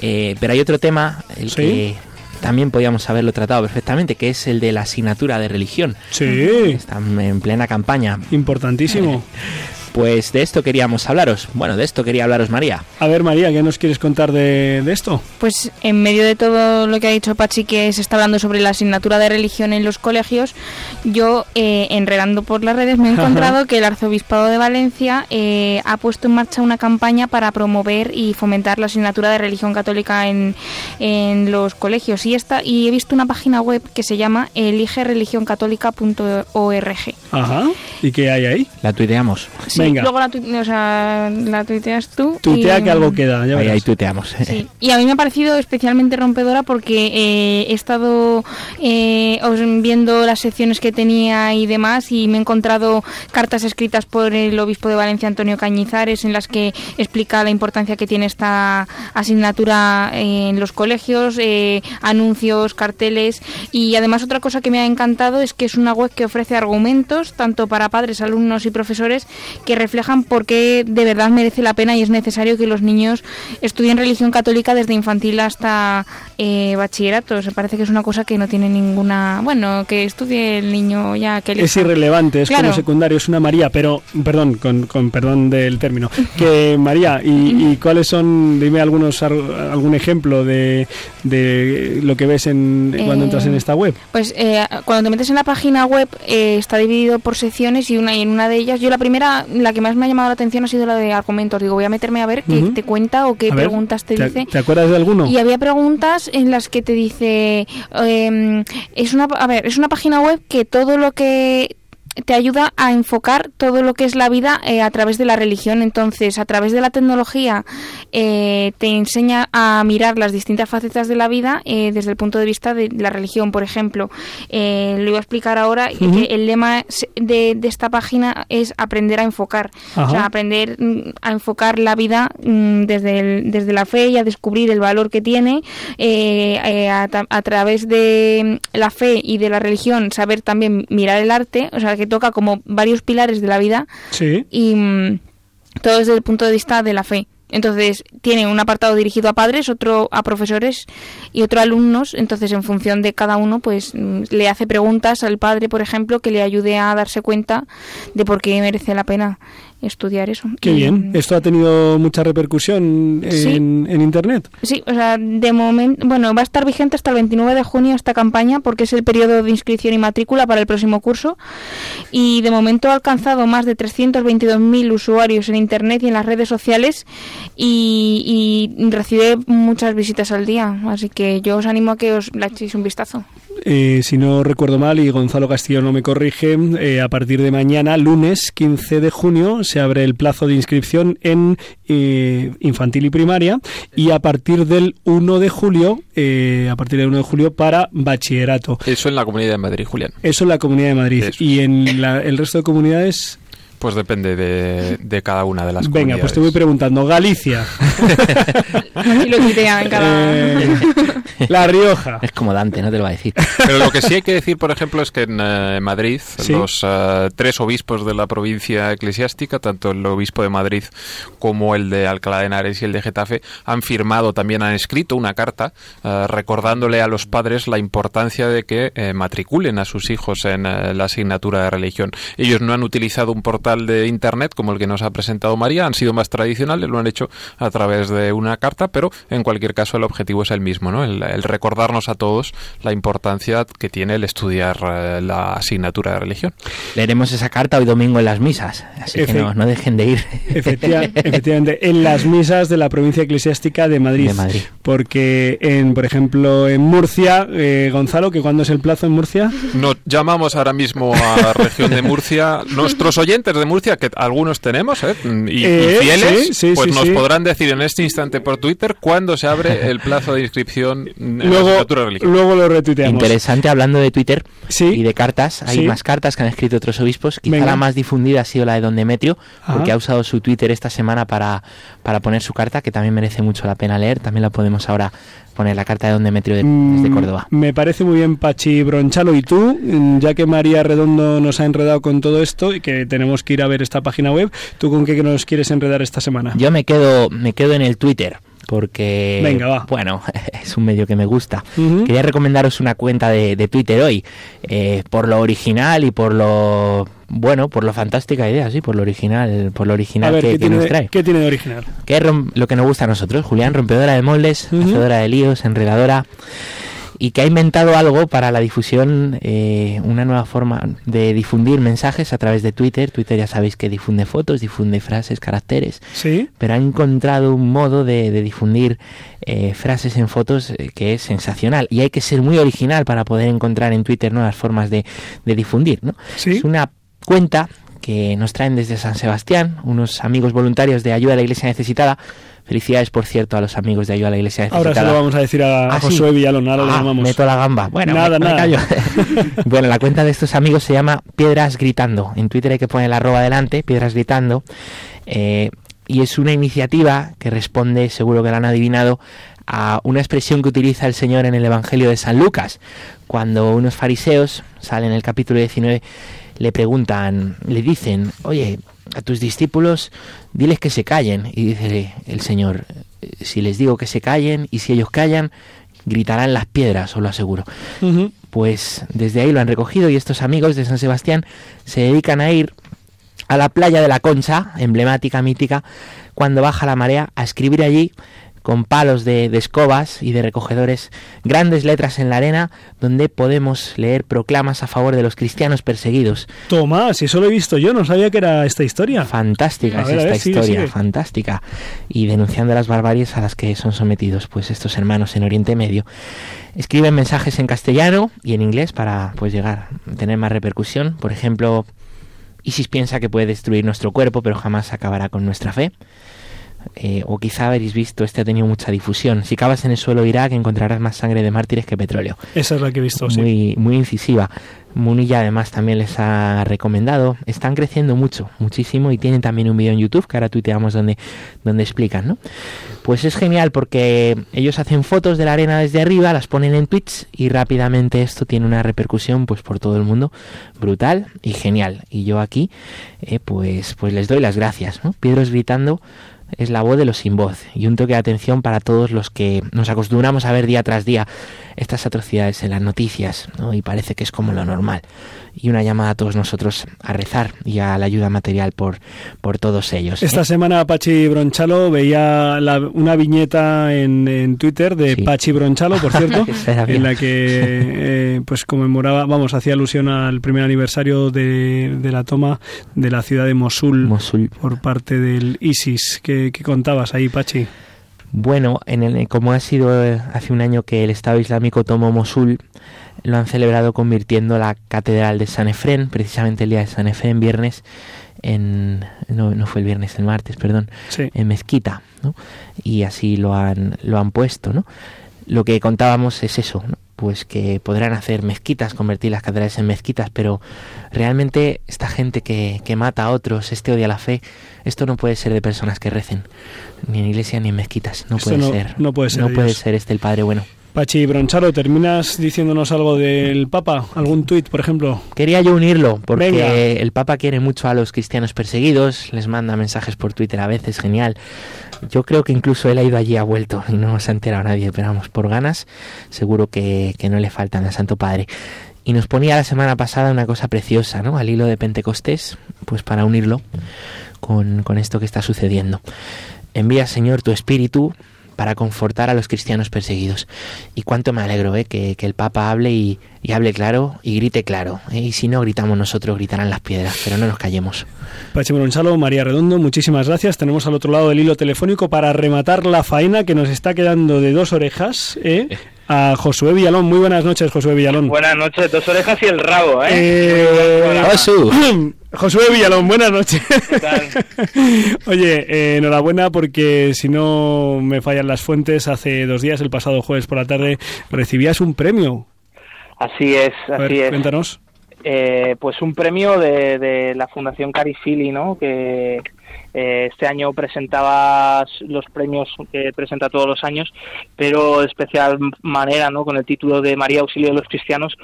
Eh, pero hay otro tema, el Sí. que también podíamos haberlo tratado perfectamente, que es el de la asignatura de religión. sí, Están en plena campaña. importantísimo. Pues de esto queríamos hablaros. Bueno, de esto quería hablaros María. A ver, María, ¿qué nos quieres contar de, de esto? Pues en medio de todo lo que ha dicho Pachi, que se está hablando sobre la asignatura de religión en los colegios, yo, eh, enredando por las redes, me he Ajá. encontrado que el Arzobispado de Valencia eh, ha puesto en marcha una campaña para promover y fomentar la asignatura de religión católica en, en los colegios. Y, esta, y he visto una página web que se llama eligereligioncatólica.org. Ajá, ¿y qué hay ahí? La tuiteamos. Sí, Venga. luego la, tu- o sea, la tuiteas tú. Tuitea y- que algo queda, ya Ahí, ahí tuiteamos. Sí, y a mí me ha parecido especialmente rompedora porque eh, he estado eh, viendo las secciones que tenía y demás y me he encontrado cartas escritas por el obispo de Valencia, Antonio Cañizares, en las que explica la importancia que tiene esta asignatura en los colegios, eh, anuncios, carteles y además otra cosa que me ha encantado es que es una web que ofrece argumentos tanto para padres, alumnos y profesores que reflejan por qué de verdad merece la pena y es necesario que los niños estudien religión católica desde infantil hasta eh, bachillerato. Se parece que es una cosa que no tiene ninguna... Bueno, que estudie el niño ya que Es elija. irrelevante, es como Claro. secundario, es una María, pero, perdón, con, con perdón del término, que María, y, y cuáles son, dime algunos, algún ejemplo de, de lo que ves en, cuando Eh, entras en esta web? Pues eh, cuando te metes en la página web eh, está dividido por secciones y una y en una de ellas, yo la primera, la que más me ha llamado la atención ha sido la de argumentos. Digo, voy a meterme a ver qué te cuenta o qué A ver, preguntas te, dice. ¿Te acuerdas de alguno? Y había preguntas en las que te dice, em, es una, a ver, es una página web que todo lo que te ayuda a enfocar todo lo que es la vida eh, a través de la religión. Entonces, a través de la tecnología, eh, te enseña a mirar las distintas facetas de la vida eh, desde el punto de vista de la religión. Por ejemplo, lo iba a explicar ahora, que el lema de, esta página es aprender a enfocar. O sea, aprender mm, a enfocar la vida mm, desde, desde la fe y a descubrir el valor que tiene a, a, través de mm, la fe y de la religión, saber también mirar el arte. O sea, que toca como varios pilares de la vida y mm, todo desde el punto de vista de la fe. Entonces tiene un apartado dirigido a padres, otro a profesores y otro a alumnos. Entonces en función de cada uno, pues mm, le hace preguntas al padre, por ejemplo, que le ayude a darse cuenta de por qué merece la pena estudiar eso. Qué bien. ¿Esto ha tenido mucha repercusión en, en, Internet? Sí, o sea, de momento, bueno, va a estar vigente hasta el 29 de junio esta campaña porque es el periodo de inscripción y matrícula para el próximo curso y de momento ha alcanzado más de 322.000 usuarios en Internet y en las redes sociales y, y, recibe muchas visitas al día, así que yo os animo a que os la echéis un vistazo. Eh, si no recuerdo mal y Gonzalo Castillo no me corrige, eh, a partir de mañana, lunes 15 de junio, se abre el plazo de inscripción en eh, infantil y primaria y a partir del 1 de julio, a partir del 1 de julio para bachillerato. Eso en la Comunidad de Madrid, Julián. Eso en la Comunidad de Madrid. Y en el resto de comunidades pues depende de, cada una de las Venga, pues te voy preguntando. Galicia. lo en cada... Eh, la Rioja. Es como Dante, no te lo va a decir. Pero lo que sí hay que decir, por ejemplo, es que en eh, Madrid los eh, tres obispos de la provincia eclesiástica, tanto el obispo de Madrid como el de Alcalá de Henares y el de Getafe, han firmado, también han escrito una carta recordándole a los padres la importancia de que matriculen a sus hijos en la asignatura de religión. Ellos no han utilizado un portal de Internet como el que nos ha presentado María, han sido más tradicionales, lo han hecho a través de una carta, pero en cualquier caso el objetivo es el mismo, ¿no? el, recordarnos a todos la importancia que tiene el estudiar eh, la asignatura de religión. Leeremos esa carta hoy domingo en las misas, así que no, dejen de ir. efectivamente, en las misas de la provincia eclesiástica de Madrid. Porque, en, por ejemplo, en Murcia, eh, Gonzalo, que cuándo es el plazo en Murcia? Nos llamamos ahora mismo a la región de Murcia. Nuestros oyentes de Murcia, que algunos tenemos, ¿eh? y, eh, fieles, pues nos podrán decir en este instante por Twitter cuándo se abre el plazo de inscripción luego, Luego lo retuiteamos. Interesante, hablando de Twitter y de cartas, hay más cartas que han escrito otros obispos. Quizá la más difundida ha sido la de Don Demetrio, porque ha usado su Twitter esta semana para, para poner su carta, que también merece mucho la pena leer. También la podemos ahora poner la carta de Don Demetrio de, desde mm, Córdoba. Me parece muy bien, Pachi Bronchalo. Y tú, mm, ya que María Redondo nos ha enredado con todo esto y que tenemos que ir a ver esta página web, ¿tú con qué nos quieres enredar esta semana? Yo me quedo, me quedo en el Twitter porque Venga, bueno es un medio que me gusta. Quería recomendaros una cuenta de, de Twitter hoy eh, por lo original y por lo bueno, por lo fantástica idea, sí, por lo original, por lo original que, nos trae. ¿Qué tiene de original? Que es lo que nos gusta a nosotros, Julián, rompedora de moldes, hacedora de líos, enredadora y que ha inventado algo para la difusión, eh, una nueva forma de difundir mensajes a través de Twitter. Twitter ya sabéis que difunde fotos, difunde frases, caracteres, ¿Sí? pero ha encontrado un modo de, difundir eh, frases en fotos eh, que es sensacional y hay que ser muy original para poder encontrar en Twitter nuevas formas de, de difundir. ¿no? ¿Sí? Es una cuenta que nos traen desde San Sebastián, unos amigos voluntarios de ayuda a la iglesia necesitada. Felicidades, por cierto, a los amigos de ayuda a la iglesia. Ahora se lo vamos a decir a, ah, Josué Villalón, ahora lo ah, llamamos. Meto la gamba. Bueno, nada, nada. bueno, la cuenta de estos amigos se llama Piedras Gritando. En Twitter hay que poner la arroba adelante, Piedras Gritando. Eh, y es una iniciativa que responde, seguro que la han adivinado, a una expresión que utiliza el Señor en el Evangelio de San Lucas, cuando unos fariseos, salen en el capítulo 19, le preguntan, le dicen, oye, a tus discípulos diles que se callen. Y dice el Señor, si les digo que se callen y si ellos callan, gritarán las piedras, os lo aseguro. Pues desde ahí lo han recogido y estos amigos de San Sebastián se dedican a ir a la playa de la Concha, emblemática, mítica, cuando baja la marea, a escribir allí con palos de, escobas y de recogedores, grandes letras en la arena donde podemos leer proclamas a favor de los cristianos perseguidos. Tomás, eso lo he visto yo, no sabía que era esta historia. Fantástica es esta historia, fantástica. Y denunciando las barbaries a las que son sometidos pues estos hermanos en Oriente Medio. Escriben mensajes en castellano y en inglés para pues llegar, tener más repercusión. Por ejemplo, ISIS piensa que puede destruir nuestro cuerpo, pero jamás acabará con nuestra fe. Eh, o quizá habréis visto, este ha tenido mucha difusión. Si cavas en el suelo de Irak encontrarás más sangre de mártires que petróleo. Esa es la que he visto, muy, sí. Muy incisiva. Munilla además también les ha recomendado. Están creciendo mucho, muchísimo y tienen también un vídeo en YouTube que ahora tuiteamos donde, donde explican, ¿no? Pues es genial porque ellos hacen fotos de la arena desde arriba, las ponen en tweets y rápidamente esto tiene una repercusión pues por todo el mundo brutal y genial. Y yo aquí eh, pues, pues les doy las gracias, ¿no? Piedros gritando es la voz de los sin voz y un toque de atención para todos los que nos acostumbramos a ver día tras día estas atrocidades en las noticias ¿no? y parece que es como lo normal y una llamada a todos nosotros a rezar y a la ayuda material por, por todos ellos. ¿eh? Esta semana Pachi Bronchalo veía la, una viñeta en, en Twitter de Sí. Pachi Bronchalo, por cierto, en la que eh, pues conmemoraba, vamos, hacía alusión al primer aniversario de, de la toma de la ciudad de Mosul, Mosul. por parte del ISIS. ¿Qué, qué contabas ahí, Pachi? Bueno, en el, como ha sido eh, hace un año que el Estado Islámico tomó Mosul, lo han celebrado convirtiendo la catedral de San Efrén, precisamente el día de San Efrén, viernes, en no, no fue el viernes, el martes, perdón, Sí. en mezquita, ¿no? Y así lo han lo han puesto, ¿no? Lo que contábamos es eso, ¿no? Pues que podrán hacer mezquitas, convertir las catedrales en mezquitas, pero realmente esta gente que, que mata a otros, este odia la fe, esto no puede ser de personas que recen, ni en iglesia ni en mezquitas, no Esto puede no- ser. no puede ser No de puede Dios. ser este el Padre bueno. Pachi Bronchalo, ¿terminas diciéndonos algo del Papa? ¿Algún tuit, por ejemplo? Quería yo unirlo, porque Venga. el Papa quiere mucho a los cristianos perseguidos, les manda mensajes por Twitter a veces, genial. Yo creo que incluso él ha ido allí, ha vuelto, y no se ha enterado nadie, pero vamos, por ganas, seguro que, que no le faltan al Santo Padre. Y nos ponía la semana pasada una cosa preciosa, ¿no? Al hilo de Pentecostés, pues para unirlo con, con esto que está sucediendo. Envía, Señor, tu espíritu para confortar a los cristianos perseguidos. Y cuánto me alegro ¿eh? que, que el Papa hable y, y hable claro y grite claro. ¿eh? Y si no gritamos nosotros, gritarán las piedras, pero no nos callemos. Pachi Bronchalo, María Redondo, muchísimas gracias. Tenemos al otro lado del hilo telefónico para rematar la faena que nos está quedando de dos orejas. ¿eh? A Josué Villalón. Muy buenas noches, Josué Villalón. Buenas noches, dos orejas y el rabo, ¿eh? Eh. Josué Villalón, buenas noches. ¿Qué tal? Oye, eh, enhorabuena porque si no me fallan las fuentes, hace dos días, el pasado jueves por la tarde, recibías un premio. Así es, A ver, así es. cuéntanos. Eh, pues un premio de, de la Fundación Carifili, ¿no? Que eh, este año presentaba los premios que presenta todos los años, pero de especial manera, ¿no? Con el título de María Auxilio de los Cristianos.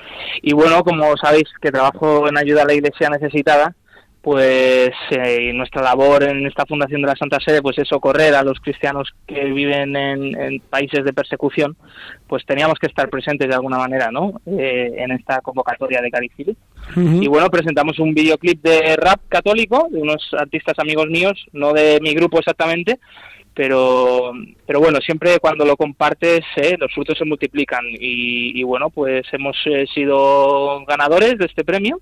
Y bueno, como sabéis que trabajo en ayuda a la Iglesia necesitada, pues eh, nuestra labor en esta fundación de la Santa Sede pues es socorrer a los cristianos que viven en, en países de persecución pues teníamos que estar presentes de alguna manera no Eh, en esta convocatoria de Ujú. y bueno presentamos un videoclip de rap católico de unos artistas amigos míos no de mi grupo exactamente pero pero bueno siempre cuando lo compartes eh, los frutos se multiplican. Y, y bueno pues hemos eh, sido ganadores de este premio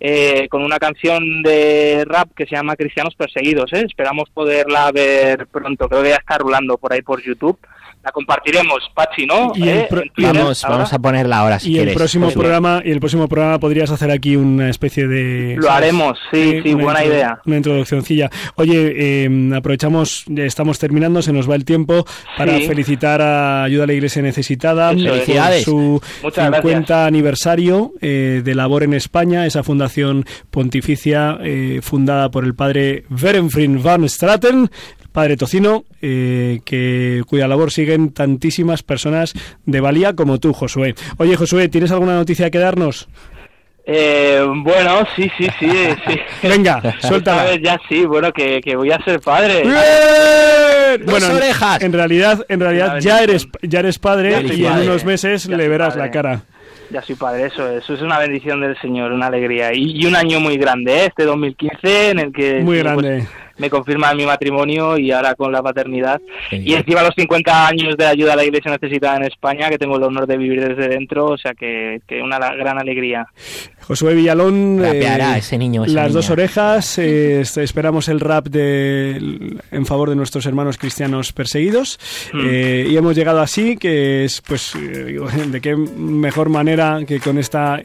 eh, con una canción de rap que se llama Cristianos Perseguidos. ¿eh? Esperamos poderla ver pronto, creo que ya está rulando por ahí por YouTube. La compartiremos, Pachi, ¿no? Y el ¿Eh? Vamos, ahora. vamos a ponerla ahora si y el quieres. próximo Josu. programa y el próximo programa podrías hacer aquí una especie de Lo haremos, sí, sí, una buena intro- idea. una introduccioncilla oye eh, aprovechamos estamos terminando se nos va el tiempo para Sí. felicitar a ayuda a la iglesia necesitada por su Muchas 50 gracias. aniversario eh, de labor en España esa fundación pontificia eh, fundada por el padre Berenfried van Straten Padre Tocino, eh, que cuya labor siguen tantísimas personas de valía como tú, Josué. Oye, Josué, ¿tienes alguna noticia que darnos? Eh, bueno, sí, sí, sí, sí. Venga, suéltala. vez ya sí, bueno, que, que voy a ser padre. ¡Bien! Dos Bueno, orejas. en realidad, en realidad ya eres, ya eres padre Ya y en padre. unos meses Ya le verás padre. la cara. Ya soy padre, eso, eso es una bendición del Señor, una alegría. Y, y un año muy grande, ¿eh? este 2015, en el que Muy sí, pues, grande. Me confirman mi matrimonio y ahora con la paternidad. Y encima los 50 años de ayuda a la Iglesia necesitada en España, que tengo el honor de vivir desde dentro, o sea que, que una gran alegría. Josué Villalón, eh, ese niño, las dos orejas, eh, esperamos el rap de, en favor de nuestros hermanos cristianos perseguidos hmm. eh, y hemos llegado así, que es pues de qué mejor manera que con esta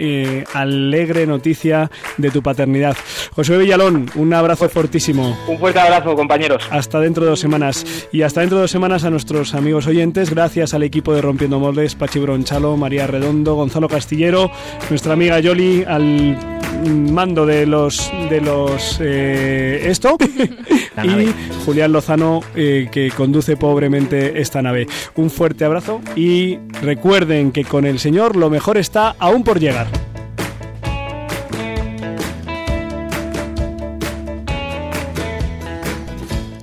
alegre noticia de tu paternidad. Josué Villalón, un abrazo fortísimo. Un fuerte abrazo, compañeros. Hasta dentro de dos semanas. Y hasta dentro de dos semanas a nuestros amigos oyentes, gracias al equipo de Rompiendo Moldes, Pachi Bronchalo, María Redondo, Gonzalo Castillero, nuestra amiga Yoli, al mando de los de los eh, esto y Julián Lozano eh, que conduce pobremente esta nave. Un fuerte abrazo y recuerden que con el Señor lo mejor está aún por llegar.